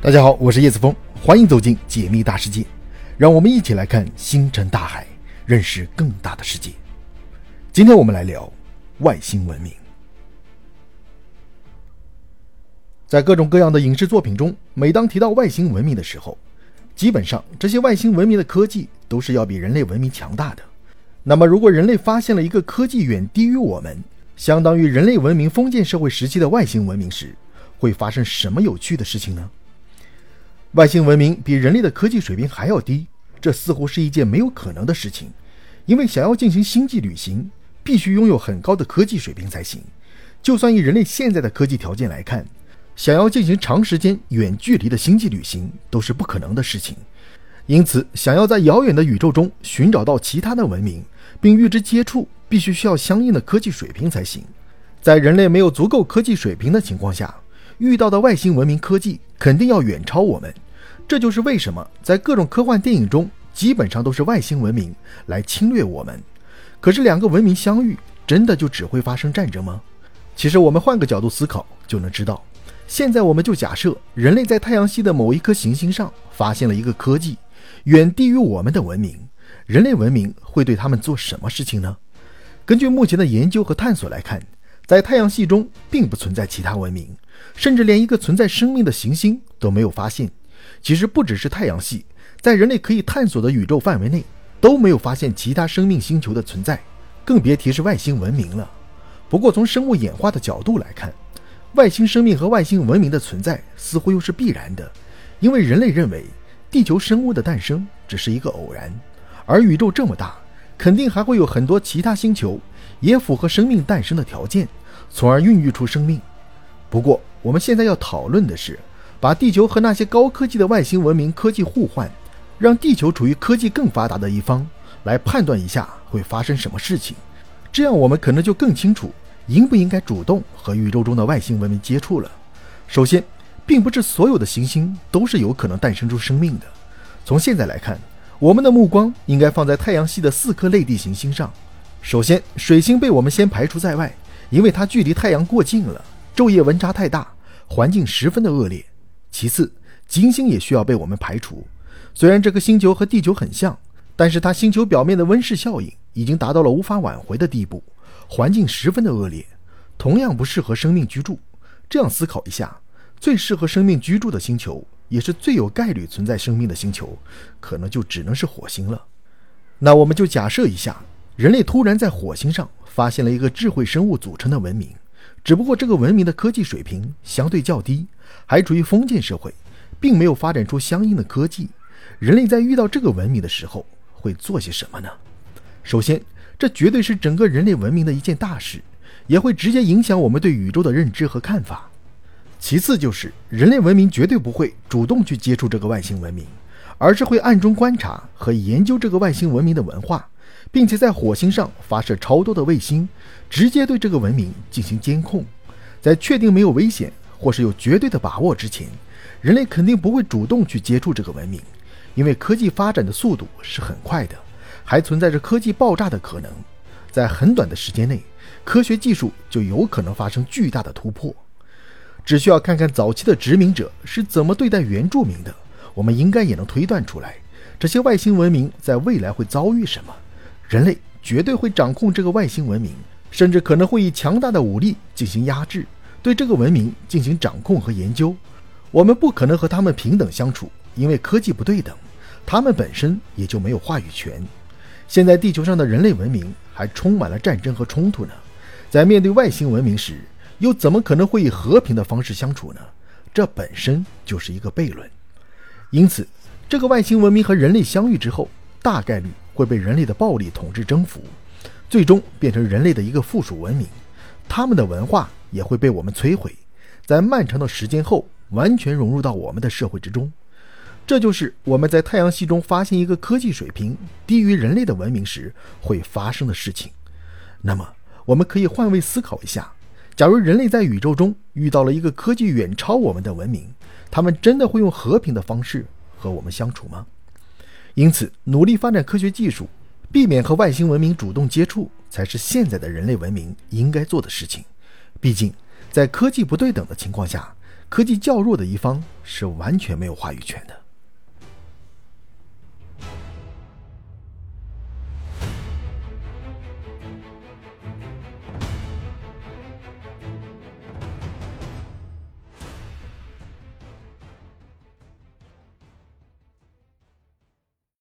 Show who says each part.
Speaker 1: 大家好，我是叶子峰，欢迎走进解密大世界，让我们一起来看星辰大海，认识更大的世界。今天我们来聊外星文明。在各种各样的影视作品中，每当提到外星文明的时候，基本上这些外星文明的科技都是要比人类文明强大的。那么，如果人类发现了一个科技远低于我们，相当于人类文明封建社会时期的外星文明时，会发生什么有趣的事情呢？外星文明比人类的科技水平还要低，这似乎是一件没有可能的事情，因为想要进行星际旅行，必须拥有很高的科技水平才行。就算以人类现在的科技条件来看，想要进行长时间、远距离的星际旅行都是不可能的事情。因此，想要在遥远的宇宙中寻找到其他的文明，并与之接触，必须需要相应的科技水平才行。在人类没有足够科技水平的情况下，遇到的外星文明科技肯定要远超我们，这就是为什么在各种科幻电影中，基本上都是外星文明来侵略我们。可是两个文明相遇，真的就只会发生战争吗？其实我们换个角度思考就能知道。现在我们就假设人类在太阳系的某一颗行星上发现了一个科技远低于我们的文明，人类文明会对他们做什么事情呢？根据目前的研究和探索来看，在太阳系中并不存在其他文明。甚至连一个存在生命的行星都没有发现。其实不只是太阳系，在人类可以探索的宇宙范围内都没有发现其他生命星球的存在，更别提是外星文明了。不过从生物演化的角度来看，外星生命和外星文明的存在似乎又是必然的，因为人类认为地球生物的诞生只是一个偶然，而宇宙这么大，肯定还会有很多其他星球也符合生命诞生的条件，从而孕育出生命。不过，我们现在要讨论的是，把地球和那些高科技的外星文明科技互换，让地球处于科技更发达的一方，来判断一下会发生什么事情。这样，我们可能就更清楚应不应该主动和宇宙中的外星文明接触了。首先，并不是所有的行星都是有可能诞生出生命的。从现在来看，我们的目光应该放在太阳系的四颗类地行星上。首先，水星被我们先排除在外，因为它距离太阳过近了。昼夜温差太大，环境十分的恶劣。其次，金星也需要被我们排除。虽然这个星球和地球很像，但是它星球表面的温室效应已经达到了无法挽回的地步，环境十分的恶劣，同样不适合生命居住。这样思考一下，最适合生命居住的星球，也是最有概率存在生命的星球，可能就只能是火星了。那我们就假设一下，人类突然在火星上发现了一个智慧生物组成的文明。只不过这个文明的科技水平相对较低，还处于封建社会，并没有发展出相应的科技。人类在遇到这个文明的时候会做些什么呢？首先，这绝对是整个人类文明的一件大事，也会直接影响我们对宇宙的认知和看法。其次，就是人类文明绝对不会主动去接触这个外星文明，而是会暗中观察和研究这个外星文明的文化。并且在火星上发射超多的卫星，直接对这个文明进行监控。在确定没有危险或是有绝对的把握之前，人类肯定不会主动去接触这个文明，因为科技发展的速度是很快的，还存在着科技爆炸的可能。在很短的时间内，科学技术就有可能发生巨大的突破。只需要看看早期的殖民者是怎么对待原住民的，我们应该也能推断出来，这些外星文明在未来会遭遇什么。人类绝对会掌控这个外星文明，甚至可能会以强大的武力进行压制，对这个文明进行掌控和研究。我们不可能和他们平等相处，因为科技不对等，他们本身也就没有话语权。现在地球上的人类文明还充满了战争和冲突呢，在面对外星文明时，又怎么可能会以和平的方式相处呢？这本身就是一个悖论。因此，这个外星文明和人类相遇之后，大概率。会被人类的暴力统治征服，最终变成人类的一个附属文明，他们的文化也会被我们摧毁，在漫长的时间后完全融入到我们的社会之中。这就是我们在太阳系中发现一个科技水平低于人类的文明时会发生的事情。那么，我们可以换位思考一下：假如人类在宇宙中遇到了一个科技远超我们的文明，他们真的会用和平的方式和我们相处吗？因此，努力发展科学技术，避免和外星文明主动接触，才是现在的人类文明应该做的事情。毕竟，在科技不对等的情况下，科技较弱的一方是完全没有话语权的。